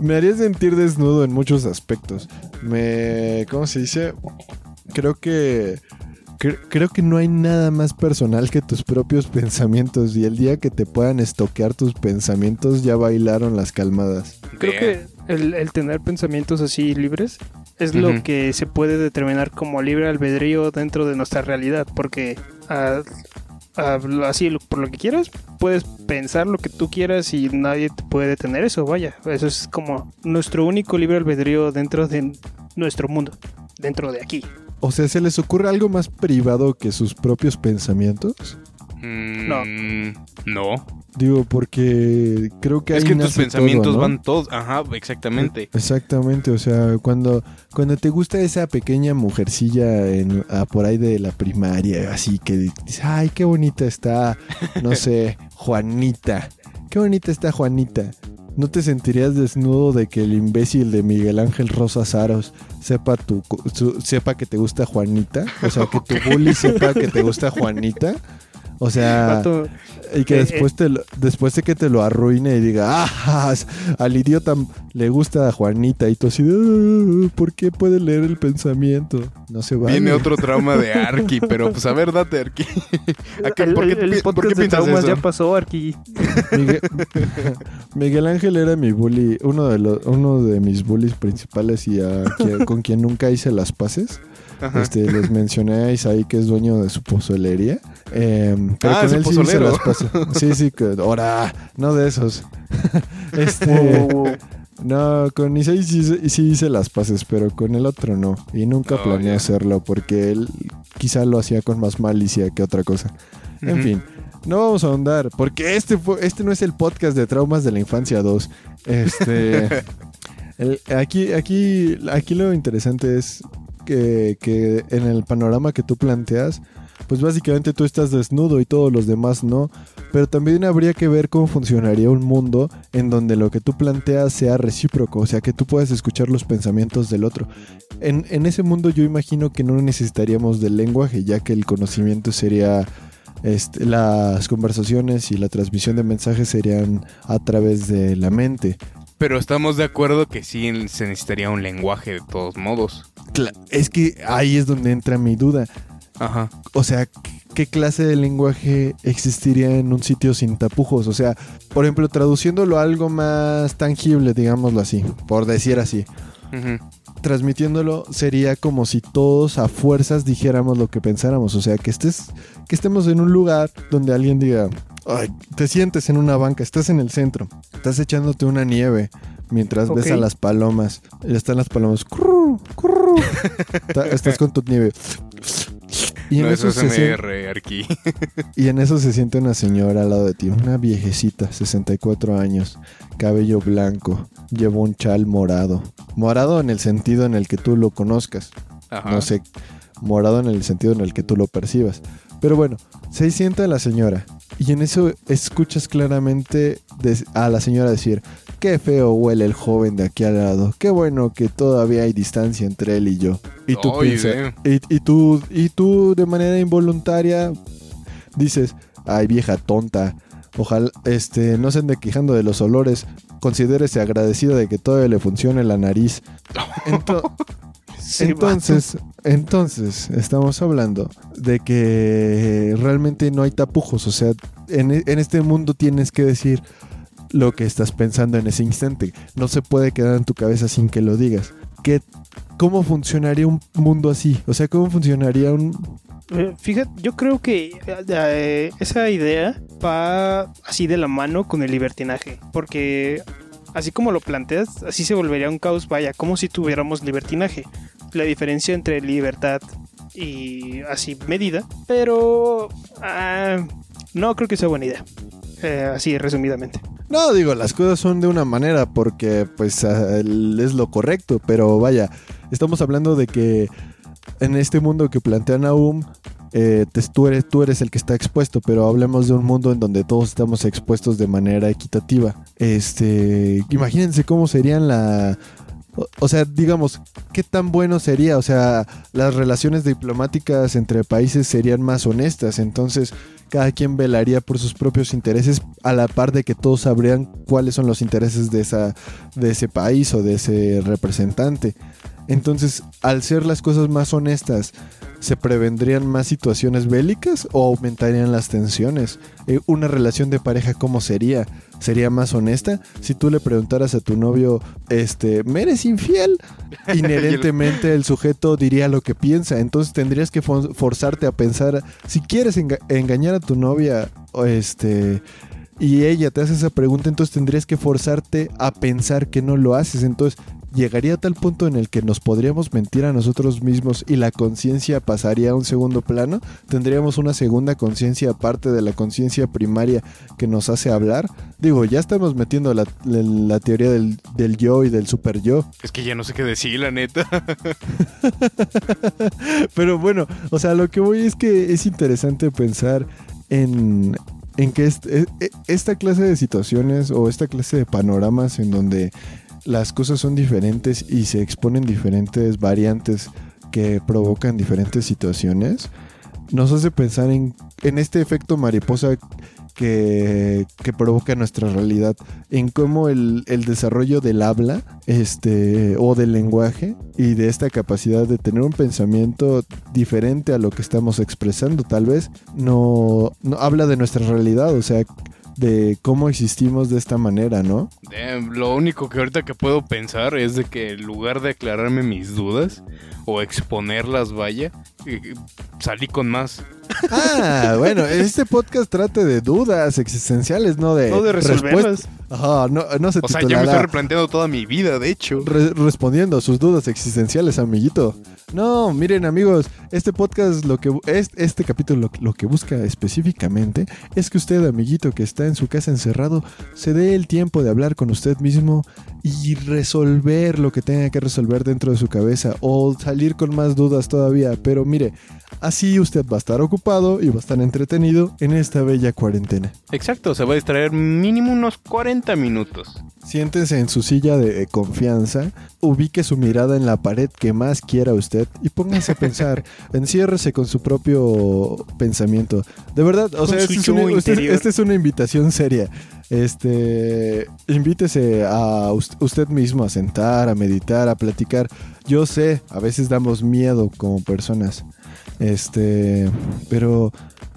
me haría sentir desnudo en muchos aspectos. Me. ¿Cómo se dice? Creo que. cre- Creo que no hay nada más personal que tus propios pensamientos. Y el día que te puedan estoquear tus pensamientos, ya bailaron las calmadas. Creo que el, el tener pensamientos así libres es lo que se puede determinar como libre albedrío dentro de nuestra realidad, porque así lo- por lo que quieras puedes pensar lo que tú quieras y nadie te puede detener eso, vaya, eso es como nuestro único libre albedrío dentro de nuestro mundo, dentro de aquí. O sea, ¿se les ocurre algo más privado que sus propios pensamientos? Mm, no. Digo, porque creo que Es ahí que tus pensamientos todo, ¿no? van todos. Ajá, exactamente. Exactamente, o sea, cuando, cuando te gusta esa pequeña mujercilla en, ah, por ahí de la primaria, así que dices, ay, qué bonita está, no sé, Juanita, qué bonita está Juanita. ¿No te sentirías desnudo de que el imbécil de Miguel Ángel Rosas Aros sepa, tu, su- sepa que te gusta Juanita? O sea, que tu bully sepa que te gusta Juanita. O sea, Vato, y que Eh, después, te lo- después de que te lo arruine y diga, ah, al idiota le gusta a Juanita y tú así, de, "Ah, ¿por qué puede leer el pensamiento? No se va. Viene otro trauma de Arki, pero pues a ver, date Arki. ¿A qué- el, por qué el- el pi- por qué de piensas traumas eso? ya pasó aquí. Miguel, Miguel Ángel era mi bully, uno de, los, uno de mis bullies principales y a con quien nunca hice las paces. Este, les mencioné a Isaí que es dueño de su pozolería. Em, pero Ah, con él sí hice pozolero. las paces. Sí, sí, ahora, no de esos. este. No, con Isai sí, hice- sí hice las paces, pero con el otro no. Y nunca Oh, planeé hacerlo porque él quizá lo hacía con más malicia que otra cosa. En fin, no vamos a ahondar porque este, este no es el podcast de traumas de la infancia 2. Este, el- aquí, aquí, aquí lo interesante es que, en el panorama que tú planteas, pues básicamente tú estás desnudo y todos los demás no. Pero también habría que ver cómo funcionaría un mundo en donde lo que tú planteas sea recíproco, o sea, que tú puedas escuchar los pensamientos del otro. En, en ese mundo yo imagino que no necesitaríamos del lenguaje, ya que el conocimiento sería... este, las conversaciones y la transmisión de mensajes serían a través de la mente. Pero estamos de acuerdo que sí se necesitaría un lenguaje de todos modos. Cla- Es que ahí es donde entra mi duda. Ajá. O sea, ¿qué clase de lenguaje existiría en un sitio sin tapujos? O sea, por ejemplo, traduciéndolo a algo más tangible, digámoslo así, por decir así. Ujú. Transmitiéndolo sería como si todos a fuerzas dijéramos lo que pensáramos. O sea, que estés, que estemos en un lugar donde alguien diga, "Ay, te sientes en una banca, estás en el centro, estás echándote una nieve mientras ves a las palomas. Y están las palomas. "Curru, curru". Estás con tu nieve. Y en no, eso eso se es siente- MR, Arki. y en eso se siente una señora al lado de ti, una viejecita, 64 años, cabello blanco, lleva un chal morado. Morado en el sentido en el que tú lo conozcas, Ajá. no sé, morado en el sentido en el que tú lo percibas. Pero bueno, se sienta la señora y en eso escuchas claramente a la señora decir, qué feo huele el joven de aquí al lado, qué bueno que todavía hay distancia entre él y yo. Y tú piensas, y, y tú, y tú de manera involuntaria dices, ay vieja tonta, ojalá este, no se ande quejando de los olores, considérese agradecida de que todavía le funcione la nariz. Ento- Sí, entonces, entonces, estamos hablando de que realmente no hay tapujos, o sea, en, e- en este mundo tienes que decir lo que estás pensando en ese instante. No se puede quedar en tu cabeza sin que lo digas. ¿Qué, ¿Cómo funcionaría un mundo así? O sea, ¿cómo funcionaría un... Eh, Fíjate, yo creo que eh, esa idea va así de la mano con el libertinaje, porque así como lo planteas, así se volvería un caos, vaya, como si tuviéramos libertinaje. La diferencia entre libertad y así medida, pero ah, no creo que sea buena idea. Eh, así resumidamente. No, digo, las cosas son de una manera porque pues es lo correcto, pero vaya, estamos hablando de que en este mundo que plantea Naum, eh, tú, eres, tú eres el que está expuesto, pero hablemos de un mundo en donde todos estamos expuestos de manera equitativa. Este, imagínense cómo serían la, O, sea, digamos, ¿qué tan bueno sería? O sea, las relaciones diplomáticas entre países serían más honestas, entonces cada quien velaría por sus propios intereses a la par de que todos sabrían cuáles son los intereses de, esa, de ese país o de ese representante. Entonces, al ser las cosas más honestas, ¿se prevendrían más situaciones bélicas o aumentarían las tensiones? Eh, una relación de pareja, ¿cómo sería? ¿Sería más honesta? Si tú le preguntaras a tu novio, este, ¿me eres infiel? Inherentemente el sujeto diría lo que piensa. Entonces tendrías que for- forzarte a pensar, si quieres enga- engañar a tu novia, o este y ella te hace esa pregunta, entonces tendrías que forzarte a pensar que no lo haces. Entonces llegaría a tal punto en el que nos podríamos mentir a nosotros mismos y la conciencia pasaría a un segundo plano. Tendríamos una segunda conciencia aparte de la conciencia primaria que nos hace hablar. Digo, ya estamos metiendo la, la- la teoría del, del yo y del super yo. Es que ya no sé qué decir, la neta. Pero bueno, o sea, lo que voy es que es interesante pensar en, en que est- e- e- esta clase de situaciones o esta clase de panoramas en donde las cosas son diferentes y se exponen diferentes variantes que provocan diferentes situaciones, nos hace pensar en, en este efecto mariposa que, que provoca nuestra realidad, en cómo el, el desarrollo del habla este, o del lenguaje y de esta capacidad de tener un pensamiento diferente a lo que estamos expresando, tal vez, no, no habla de nuestra realidad, o sea, de cómo existimos de esta manera, ¿no? Lo único que ahorita que puedo pensar es de que en lugar de aclararme mis dudas o exponerlas, vaya, eh, salí con más. Ah, bueno, este podcast trata de dudas existenciales, no de, No de resolverlas. respuestas. Ajá, no, no se O sea, ya me estoy replanteando toda mi vida, de hecho. re- respondiendo a sus dudas existenciales, amiguito. No, miren amigos, este podcast, lo que es, este capítulo lo, lo que busca específicamente es que usted, amiguito que está en su casa encerrado, se dé el tiempo de hablar con usted mismo y resolver lo que tenga que resolver dentro de su cabeza o salir con más dudas todavía. Pero mire, así usted va a estar ocupado y va a estar entretenido en esta bella cuarentena. Exacto, se va a distraer mínimo unos 40 minutos. Siéntese en su silla de eh, confianza, ubique su mirada en la pared que más quiera usted y póngase a pensar, enciérrese con su propio pensamiento. De verdad, o sea, su esta es, una, usted- esta es una invitación seria. Este, invítese a us- usted mismo a sentar, a meditar, a platicar. Yo sé, a veces damos miedo como personas. Este, pero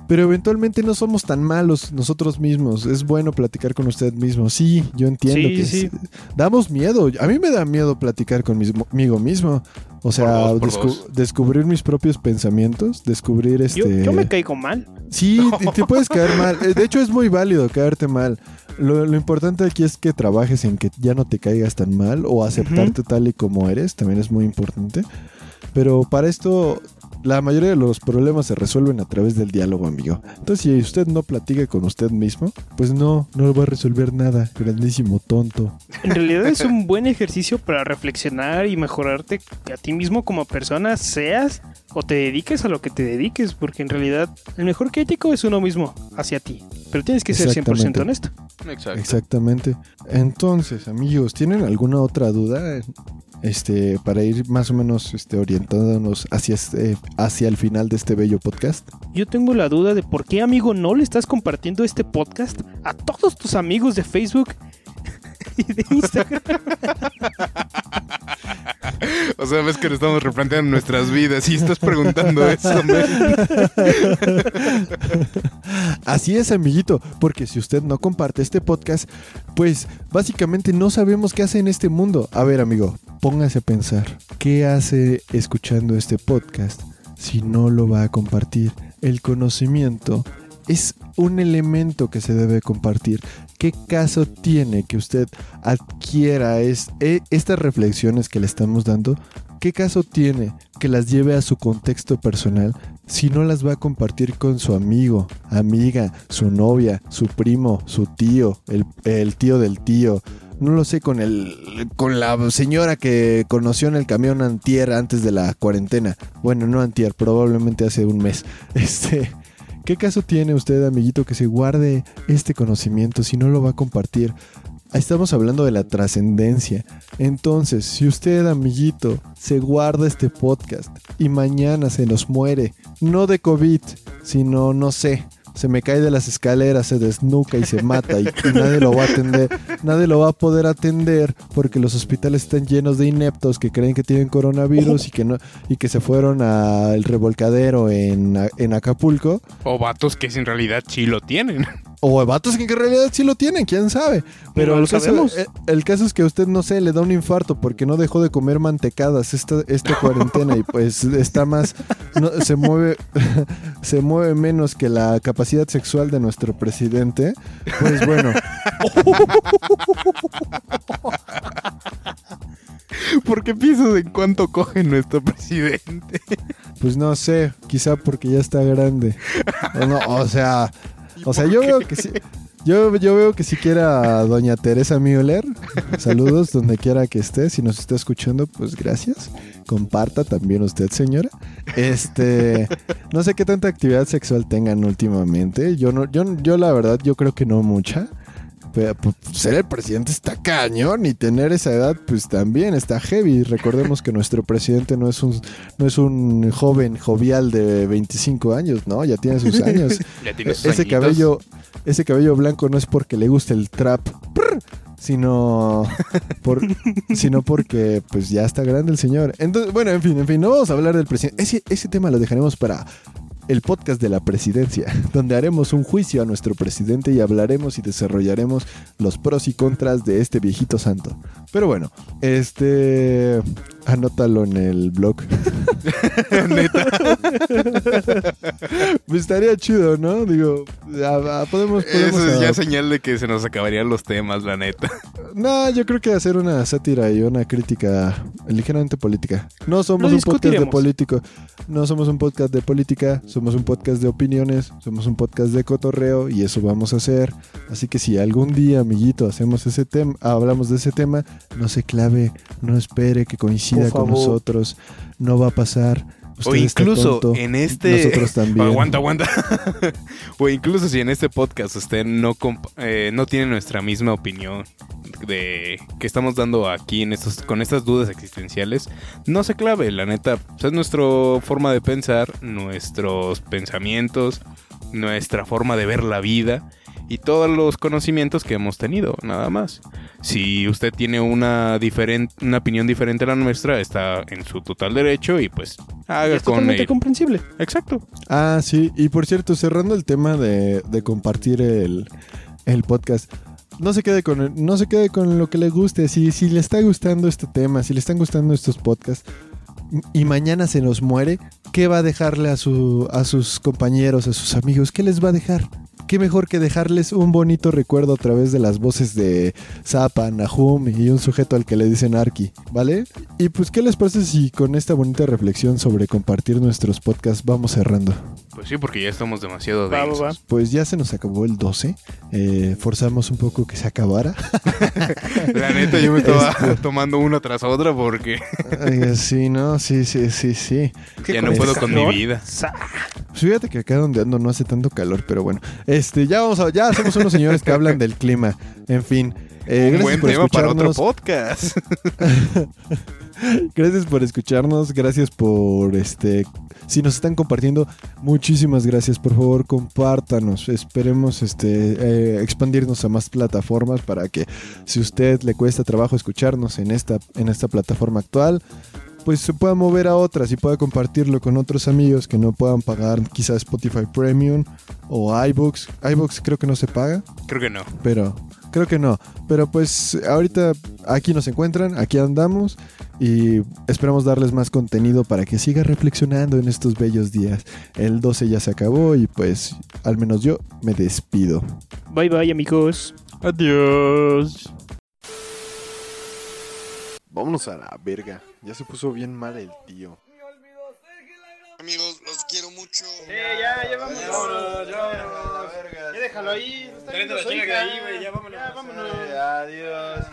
pero eventualmente no somos tan malos nosotros mismos. Es bueno platicar con usted mismo. Sí, yo entiendo Sí, que sí. es- damos miedo. A mí me da miedo platicar conmigo mismo. O sea, por descu- descubrir mis propios pensamientos, descubrir este... Yo, yo me caigo mal. Sí, te- te puedes caer mal. Eh, De hecho, es muy válido caerte mal. Lo, lo importante aquí es que trabajes en que ya no te caigas tan mal o aceptarte tal y como eres. También es muy importante. Pero para esto, la mayoría de los problemas se resuelven a través del diálogo, amigo. Entonces, si usted no platica con usted mismo, pues no, no va a resolver nada. Grandísimo tonto. En realidad es un buen ejercicio para reflexionar y mejorarte a ti mismo como persona, seas o te dediques a lo que te dediques, porque en realidad el mejor crítico es uno mismo hacia ti. Pero tienes que ser 100% Exactamente. honesto. Exacto. Exactamente. Entonces, amigos, ¿tienen alguna otra duda? Este, para ir más o menos este, orientándonos hacia, este, hacia el final de este bello podcast. Yo tengo la duda de por qué, amigo, no le estás compartiendo este podcast a todos tus amigos de Facebook y de Instagram. O sea, ves que nos estamos replanteando nuestras vidas y estás preguntando eso, men. Así es, amiguito, porque si usted no comparte este podcast, pues básicamente no sabemos qué hace en este mundo. A ver, amigo, póngase a pensar, ¿qué hace escuchando este podcast si no lo va a compartir? El conocimiento es un elemento que se debe compartir. ¿Qué caso tiene que usted adquiera es, e- estas reflexiones que le estamos dando? ¿Qué caso tiene que las lleve a su contexto personal si no las va a compartir con su amigo, amiga, su novia, su primo, su tío, el tío del tío? No lo sé, con el con la señora que conoció en el camión antier antes de la cuarentena. Bueno, no antier, probablemente hace un mes. Este, ¿qué caso tiene usted, amiguito, que se guarde este conocimiento si no lo va a compartir? Estamos hablando de la trascendencia. Entonces, si usted, amiguito, se guarda este podcast y mañana se nos muere, no de COVID, sino, no sé, se me cae de las escaleras, se desnuca y se mata y, y nadie lo va a atender, nadie lo va a poder atender porque los hospitales están llenos de ineptos que creen que tienen coronavirus y que no y que se fueron al revolcadero en, en Acapulco O vatos que en realidad sí lo tienen. o vatos que en realidad sí lo tienen, quién sabe. Pero No lo el, caso, eh, el caso es que a usted, no sé, le da un infarto porque no dejó de comer mantecadas esta, esta cuarentena y pues está más, no, se mueve, se mueve menos que la capacidad sexual de nuestro presidente. Pues bueno, ¿Por qué piensas en cuánto coge nuestro presidente? pues no sé, quizá porque ya está grande. O, no, o sea, o sea, yo veo que sí. Yo, yo veo que si quiera a doña Teresa Müller, saludos donde quiera que esté, si nos está escuchando, pues gracias. Comparta también usted, señora. Este, no sé qué tanta actividad sexual tengan últimamente. Yo no, yo, yo la verdad, yo creo que no mucha. Pero, pues, ser el presidente está cañón y tener esa edad, pues también está heavy. Recordemos que nuestro presidente no es un, no es un joven jovial de 25 años, ¿no? Ya tiene sus años. Ya tiene sus ese añitos. cabello, ese cabello blanco no es porque le guste el trap, prr, sino por, sino porque pues ya está grande el señor. Entonces, bueno, en fin, en fin, no vamos a hablar del presidente. Ese, ese tema lo dejaremos para el podcast de la presidencia, donde haremos un juicio a nuestro presidente y hablaremos y desarrollaremos los pros y contras de este viejito santo. Pero bueno, este anótalo en el blog. Pues estaría chido, ¿no? Digo, a- a- podemos, podemos Eso es a- ya señal de que se nos acabarían los temas, la neta. No, yo creo que hacer una sátira y una crítica ligeramente política. No somos un podcast de político. No somos un podcast de política. Somos un podcast de opiniones. Somos un podcast de cotorreo y eso vamos a hacer. Así que si algún día, amiguito, hacemos ese tema, hablamos de ese tema, no se clave, no espere que coincida Con nosotros. No va a pasar. O Usted incluso tonto. en este... Nosotros también. Aguanta, aguanta. o incluso si en este podcast usted no, eh, no tiene nuestra misma opinión de que estamos dando aquí en estos, con estas dudas existenciales, no se clave, la neta. es nuestra forma de pensar, nuestros pensamientos, nuestra forma de ver la vida y todos los conocimientos que hemos tenido, nada más. Si usted tiene una, diferente, una opinión diferente a la nuestra, está en su total derecho y pues haga Es con totalmente comprensible. Exacto. Ah, sí. Y por cierto, cerrando el tema de, de compartir el, el podcast. No se quede con no se quede con lo que le guste. Si, si le está gustando este tema, si le están gustando estos podcasts y mañana se nos muere, ¿qué va a dejarle a, su, a sus compañeros, a sus amigos? ¿Qué les va a dejar? Qué mejor que dejarles un bonito recuerdo a través de las voces de Zappa, Nahum y un sujeto al que le dicen Arki, ¿vale? Y pues, ¿qué les parece si con esta bonita reflexión sobre compartir nuestros podcasts vamos cerrando? Pues sí, porque ya estamos demasiado Va, va, densos. va. Pues ya se nos acabó el 12. eh, forzamos un poco que se acabara. La neta, yo me estaba Este- tomando una tras otra porque Ay, sí, ¿no? Sí, sí, sí, sí. ya no con puedo con mi vida. Pues fíjate que acá donde ando no hace tanto calor, pero bueno. Este, ya vamos a, ya somos unos señores que hablan del clima. En fin. eh, Un gracias buen por tema para otro podcast. Gracias por escucharnos, gracias por este si nos están compartiendo, muchísimas gracias, por favor, compártanos. Esperemos este eh, expandirnos a más plataformas para que si usted le cuesta trabajo escucharnos en esta en esta plataforma actual, pues se pueda mover a otras y pueda compartirlo con otros amigos que no puedan pagar quizás Spotify Premium o iBooks. iBooks creo que no se paga, Creo que no. pero creo que no. Pero pues ahorita aquí nos encuentran, aquí andamos y esperamos darles más contenido para que siga reflexionando en estos bellos días. El 12 ya se acabó y pues al menos yo me despido. Bye bye, amigos. Adiós. Vámonos a la verga. Ya se puso bien mal el tío. Amigos, los quiero mucho. ya, ya vámonos. Ya, déjalo ahí. Tráete la chinga de ahí, güey, ya vámonos. Ya vámonos. Adiós.